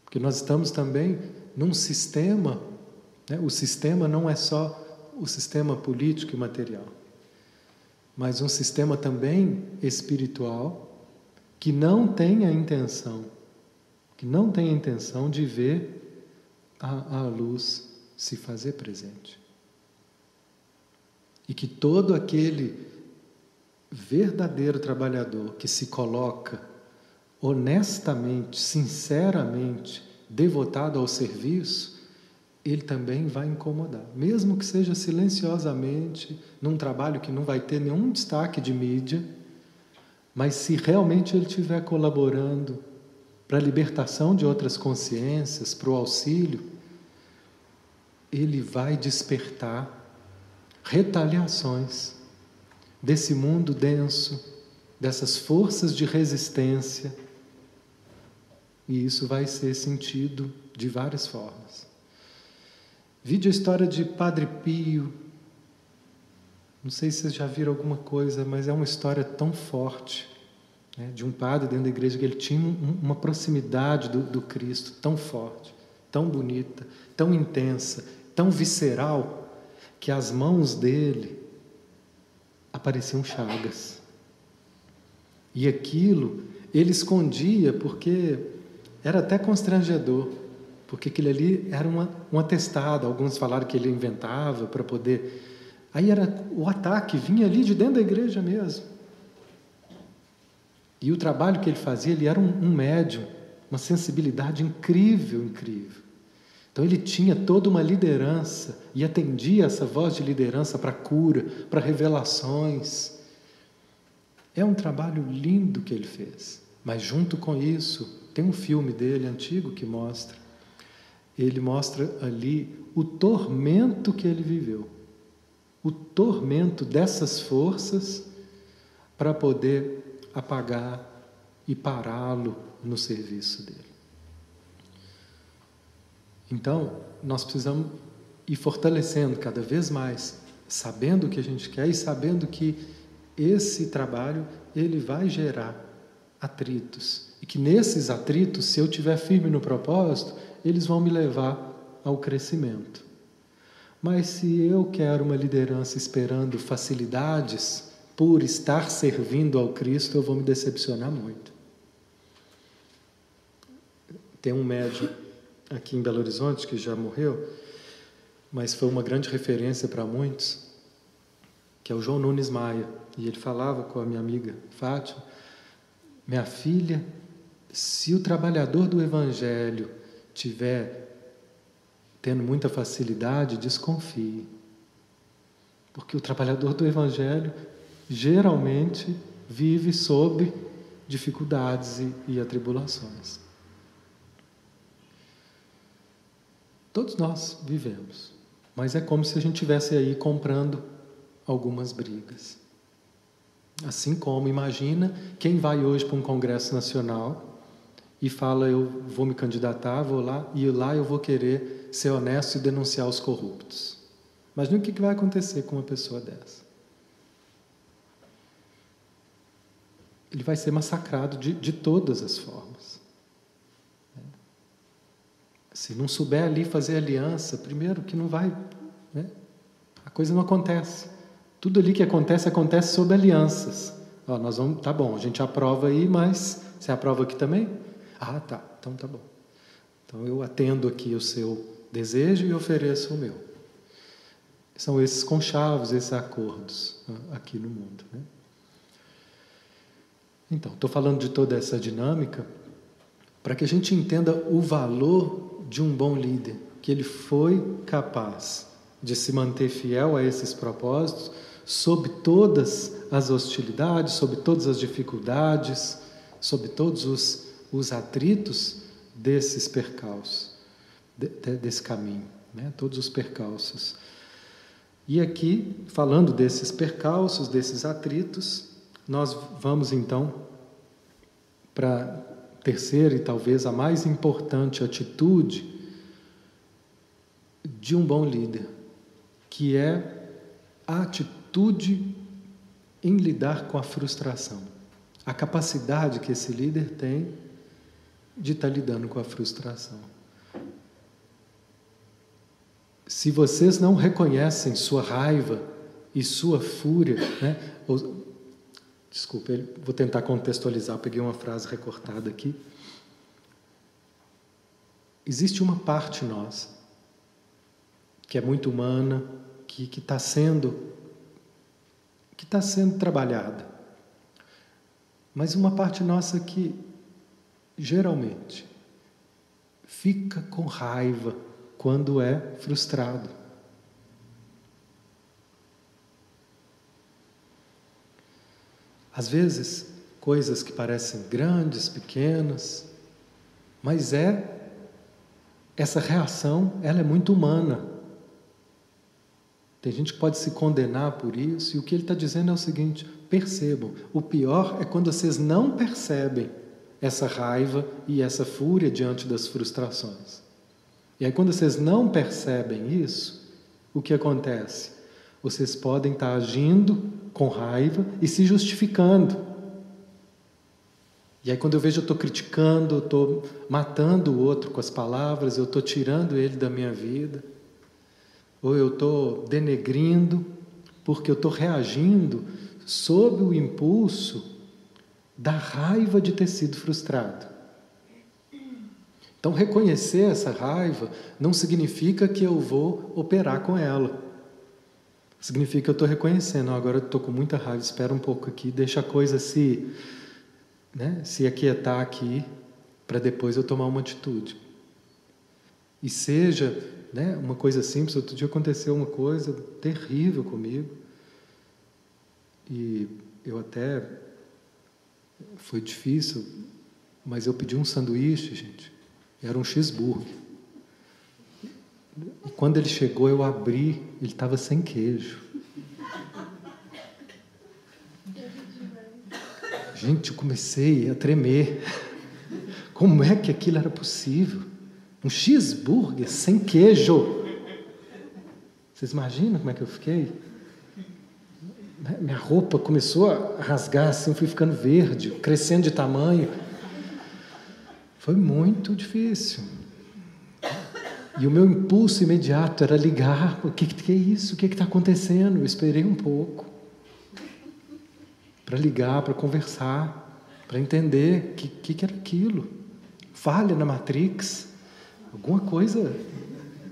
Porque nós estamos também num sistema, né? o sistema não é só o sistema político e material, mas um sistema também espiritual que não tem a intenção, que não tem a intenção de ver a, a luz se fazer presente. E que todo aquele verdadeiro trabalhador que se coloca honestamente, sinceramente, devotado ao serviço, ele também vai incomodar, mesmo que seja silenciosamente, num trabalho que não vai ter nenhum destaque de mídia, mas se realmente ele estiver colaborando para a libertação de outras consciências, para o auxílio, ele vai despertar retaliações desse mundo denso, dessas forças de resistência, e isso vai ser sentido de várias formas. Vide a história de Padre Pio. Não sei se vocês já viram alguma coisa, mas é uma história tão forte né, de um padre dentro da igreja que ele tinha uma proximidade do, do Cristo tão forte, tão bonita, tão intensa, tão visceral, que as mãos dele apareciam chagas. E aquilo ele escondia porque era até constrangedor, porque aquilo ali era uma, um atestado. Alguns falaram que ele inventava para poder. Aí era o ataque, vinha ali de dentro da igreja mesmo. E o trabalho que ele fazia, ele era um, um médium, uma sensibilidade incrível, incrível. Então ele tinha toda uma liderança e atendia essa voz de liderança para cura, para revelações. É um trabalho lindo que ele fez. Mas junto com isso, tem um filme dele antigo que mostra. Ele mostra ali o tormento que ele viveu. O tormento dessas forças para poder apagar e pará-lo no serviço dele. Então, nós precisamos ir fortalecendo cada vez mais, sabendo o que a gente quer e sabendo que esse trabalho ele vai gerar atritos e que nesses atritos, se eu tiver firme no propósito, eles vão me levar ao crescimento. Mas se eu quero uma liderança esperando facilidades por estar servindo ao Cristo, eu vou me decepcionar muito. Tem um médium aqui em Belo Horizonte, que já morreu, mas foi uma grande referência para muitos, que é o João Nunes Maia. E ele falava com a minha amiga Fátima: Minha filha, se o trabalhador do Evangelho tiver tendo muita facilidade, desconfie. Porque o trabalhador do Evangelho geralmente vive sob dificuldades e, e atribulações. Todos nós vivemos, mas é como se a gente tivesse aí comprando algumas brigas. Assim como imagina quem vai hoje para um congresso nacional e fala eu vou me candidatar, vou lá e lá eu vou querer ser honesto e denunciar os corruptos. Imagina o que vai acontecer com uma pessoa dessa. Ele vai ser massacrado de, de todas as formas. Se não souber ali fazer aliança, primeiro que não vai, né? a coisa não acontece. Tudo ali que acontece, acontece sob alianças. Ó, nós vamos, tá bom, a gente aprova aí, mas você aprova aqui também? Ah, tá, então tá bom. Então eu atendo aqui o seu desejo e ofereço o meu. São esses conchavos, esses acordos né, aqui no mundo. Né? Então, estou falando de toda essa dinâmica para que a gente entenda o valor de um bom líder, que ele foi capaz de se manter fiel a esses propósitos, sob todas as hostilidades, sob todas as dificuldades, sob todos os, os atritos desses percalços. de, de, desse caminho, né? todos os percalços. E aqui, falando desses percalços, desses atritos, nós vamos então para a terceira e talvez a mais importante atitude de um bom líder, que é a atitude em lidar com a frustração. A capacidade que esse líder tem de estar lidando com a frustração. Se vocês não reconhecem sua raiva e sua fúria, né? Ou, desculpa, vou tentar contextualizar, peguei uma frase recortada aqui. Existe uma parte nossa que é muito humana, que está sendo que está sendo trabalhada. Mas uma parte nossa que, geralmente, fica com raiva quando é frustrado. Às vezes, coisas que parecem grandes, pequenas, mas é essa reação, ela é muito humana. Tem gente que pode se condenar por isso, e o que ele está dizendo é o seguinte: percebam, o pior é quando vocês não percebem essa raiva e essa fúria diante das frustrações. E aí, quando vocês não percebem isso, o que acontece? Vocês podem estar agindo com raiva e se justificando. E aí, quando eu vejo eu estou criticando, eu estou matando o outro com as palavras, eu estou tirando ele da minha vida ou eu estou denegrindo, porque eu estou reagindo sob o impulso da raiva de ter sido frustrado. Então, reconhecer essa raiva não significa que eu vou operar com ela. Significa que eu estou reconhecendo, agora eu estou com muita raiva, espera um pouco aqui, deixa a coisa se, né, se aquietar aqui, para depois eu tomar uma atitude. E seja né? Uma coisa simples, outro dia aconteceu uma coisa terrível comigo. E eu até foi difícil, mas eu pedi um sanduíche, gente. Era um cheeseburger. E quando ele chegou, eu abri, ele estava sem queijo. Gente, eu comecei a tremer. Como é que aquilo era possível? Um cheeseburger sem queijo. Vocês imaginam como é que eu fiquei? Minha roupa começou a rasgar assim, fui ficando verde, crescendo de tamanho. Foi muito difícil. E o meu impulso imediato era ligar: o que, que é isso? O que está acontecendo? Eu esperei um pouco para ligar, para conversar, para entender o que, que, que era aquilo. Falha na Matrix. Alguma coisa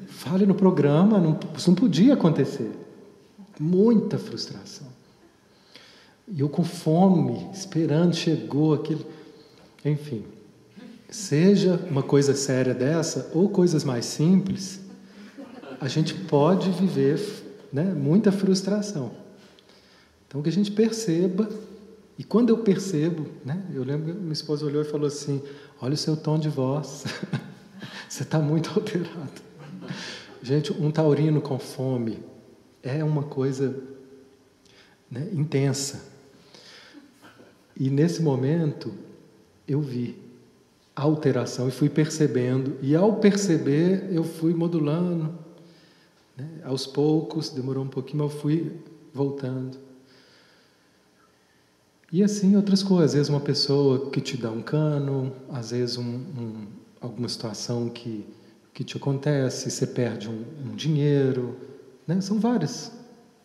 fale no programa, não, isso não podia acontecer. Muita frustração. E eu com fome, esperando, chegou aquele. Enfim, seja uma coisa séria dessa ou coisas mais simples, a gente pode viver né, muita frustração. Então que a gente perceba, e quando eu percebo, né, eu lembro que minha esposa olhou e falou assim: olha o seu tom de voz. Você está muito alterado. Gente, um taurino com fome é uma coisa né, intensa. E nesse momento eu vi a alteração e fui percebendo. E ao perceber, eu fui modulando. Né, aos poucos, demorou um pouquinho, mas eu fui voltando. E assim outras coisas. Às vezes uma pessoa que te dá um cano, às vezes um, um alguma situação que, que te acontece, você perde um, um dinheiro, né? são várias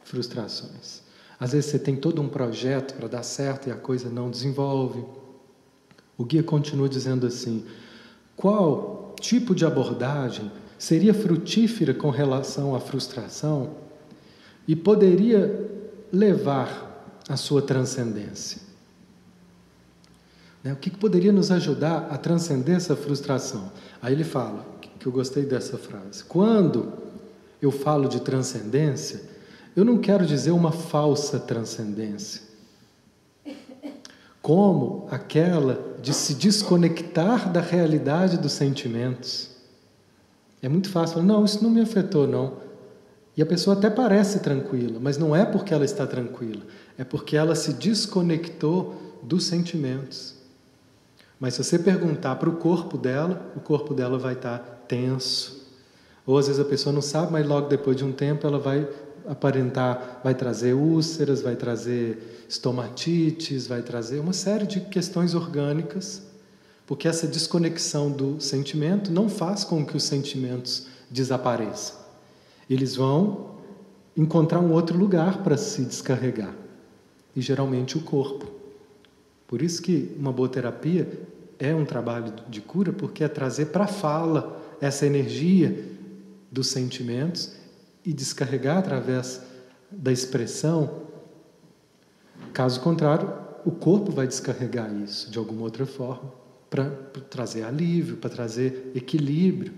frustrações. Às vezes você tem todo um projeto para dar certo e a coisa não desenvolve. O guia continua dizendo assim: qual tipo de abordagem seria frutífera com relação à frustração e poderia levar à sua transcendência? Né? O que, que poderia nos ajudar a transcender essa frustração? Aí ele fala, que eu gostei dessa frase: quando eu falo de transcendência, eu não quero dizer uma falsa transcendência, como aquela de se desconectar da realidade dos sentimentos. É muito fácil falar, não, isso não me afetou, não. E a pessoa até parece tranquila, mas não é porque ela está tranquila, é porque ela se desconectou dos sentimentos. Mas se você perguntar para o corpo dela, o corpo dela vai estar tenso. Ou às vezes a pessoa não sabe, mas logo depois de um tempo ela vai aparentar, vai trazer úlceras, vai trazer estomatites, vai trazer uma série de questões orgânicas, porque essa desconexão do sentimento não faz com que os sentimentos desapareçam. Eles vão encontrar um outro lugar para se descarregar, e geralmente o corpo. Por isso que uma boa terapia é um trabalho de cura, porque é trazer para a fala essa energia dos sentimentos e descarregar através da expressão. Caso contrário, o corpo vai descarregar isso de alguma outra forma para trazer alívio, para trazer equilíbrio.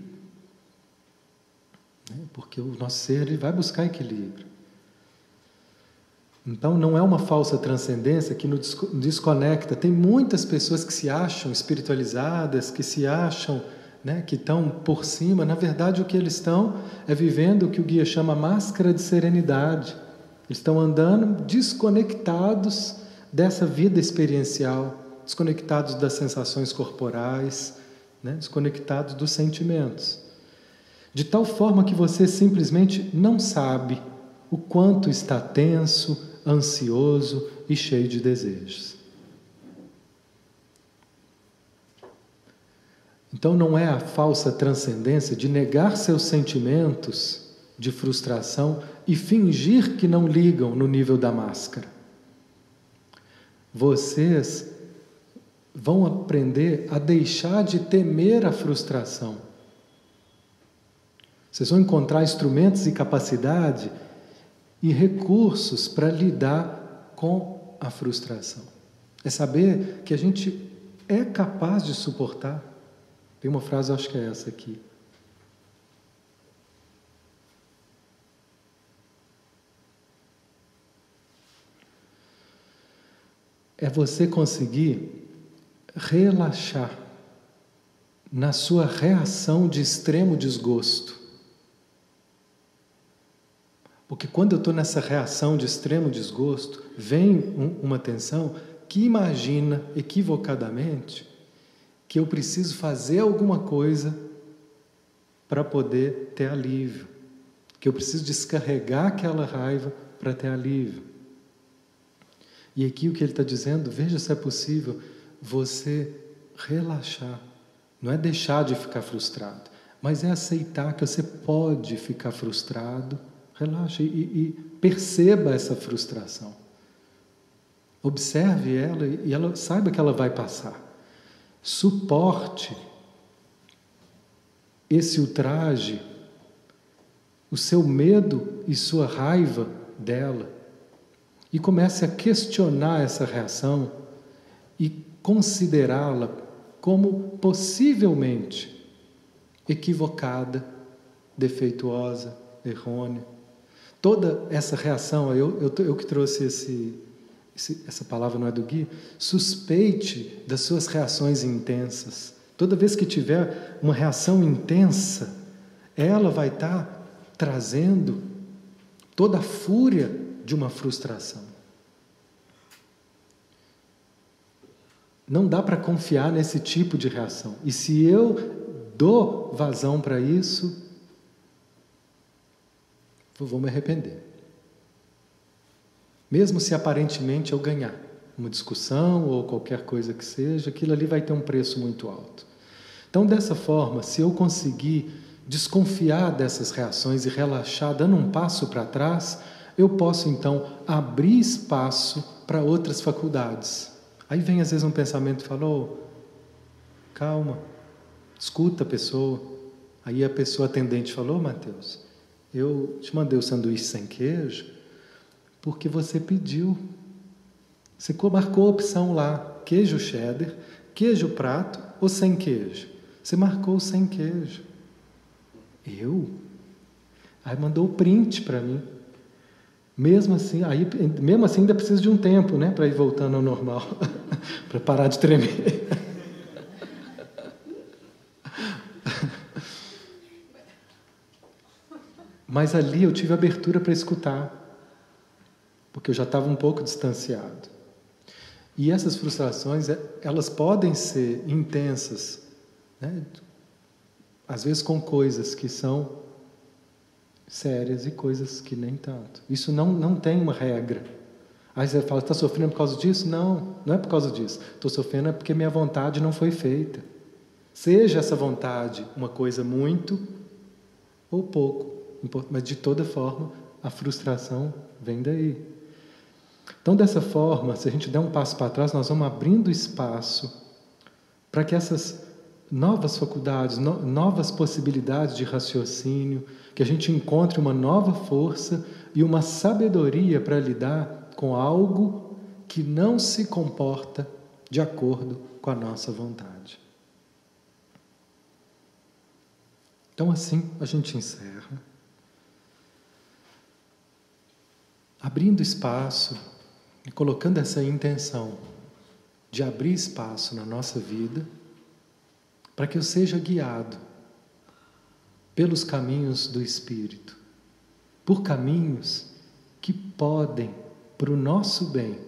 Né? Porque o nosso ser ele vai buscar equilíbrio. Então não é uma falsa transcendência que nos desconecta. Tem muitas pessoas que se acham espiritualizadas, que se acham né, que estão por cima, na verdade o que eles estão é vivendo o que o guia chama máscara de serenidade. Eles estão andando desconectados dessa vida experiencial, desconectados das sensações corporais, né, desconectados dos sentimentos. De tal forma que você simplesmente não sabe o quanto está tenso, ansioso e cheio de desejos. Então não é a falsa transcendência de negar seus sentimentos de frustração e fingir que não ligam no nível da máscara. Vocês vão aprender a deixar de temer a frustração. Vocês vão encontrar instrumentos e capacidade e recursos para lidar com a frustração. É saber que a gente é capaz de suportar. Tem uma frase, acho que é essa aqui. É você conseguir relaxar na sua reação de extremo desgosto. Porque quando eu estou nessa reação de extremo desgosto, vem um, uma tensão que imagina equivocadamente que eu preciso fazer alguma coisa para poder ter alívio, que eu preciso descarregar aquela raiva para ter alívio. E aqui o que ele está dizendo, veja se é possível você relaxar, não é deixar de ficar frustrado, mas é aceitar que você pode ficar frustrado, relaxe e, e perceba essa frustração. Observe ela e ela saiba que ela vai passar suporte esse ultraje, o seu medo e sua raiva dela, e comece a questionar essa reação e considerá-la como possivelmente equivocada, defeituosa, errônea. Toda essa reação, eu, eu, eu que trouxe esse, essa palavra não é do guia, suspeite das suas reações intensas. Toda vez que tiver uma reação intensa, ela vai estar trazendo toda a fúria de uma frustração. Não dá para confiar nesse tipo de reação. E se eu dou vazão para isso, eu vou me arrepender. Mesmo se aparentemente eu ganhar uma discussão ou qualquer coisa que seja, aquilo ali vai ter um preço muito alto. Então, dessa forma, se eu conseguir desconfiar dessas reações e relaxar, dando um passo para trás, eu posso então abrir espaço para outras faculdades. Aí vem às vezes um pensamento e fala: oh, calma, escuta a pessoa. Aí a pessoa atendente falou: oh, Mateus, eu te mandei o sanduíche sem queijo, porque você pediu. Você marcou a opção lá: queijo cheddar, queijo prato ou sem queijo. Você marcou sem queijo. Eu? Aí mandou o print para mim. Mesmo assim, aí, mesmo assim ainda precisa de um tempo, né, para ir voltando ao normal, para parar de tremer. Mas ali eu tive abertura para escutar, porque eu já estava um pouco distanciado. E essas frustrações, é, elas podem ser intensas, né? às vezes com coisas que são sérias e coisas que nem tanto. Isso não, não tem uma regra. Aí você fala, está sofrendo por causa disso? Não, não é por causa disso. Estou sofrendo é porque minha vontade não foi feita. Seja essa vontade uma coisa muito ou pouco, mas de toda forma a frustração vem daí. Então, dessa forma, se a gente der um passo para trás, nós vamos abrindo espaço para que essas novas faculdades, no, novas possibilidades de raciocínio, que a gente encontre uma nova força e uma sabedoria para lidar com algo que não se comporta de acordo com a nossa vontade. Então, assim a gente encerra, abrindo espaço e colocando essa intenção de abrir espaço na nossa vida para que eu seja guiado pelos caminhos do Espírito, por caminhos que podem, para o nosso bem,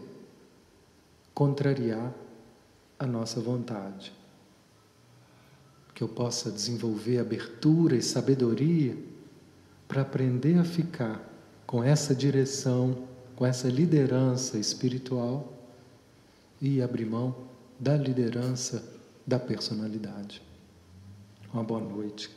contrariar a nossa vontade. Que eu possa desenvolver abertura e sabedoria para aprender a ficar com essa direção, com essa liderança espiritual e abrir mão da liderança da personalidade. Uma boa noite.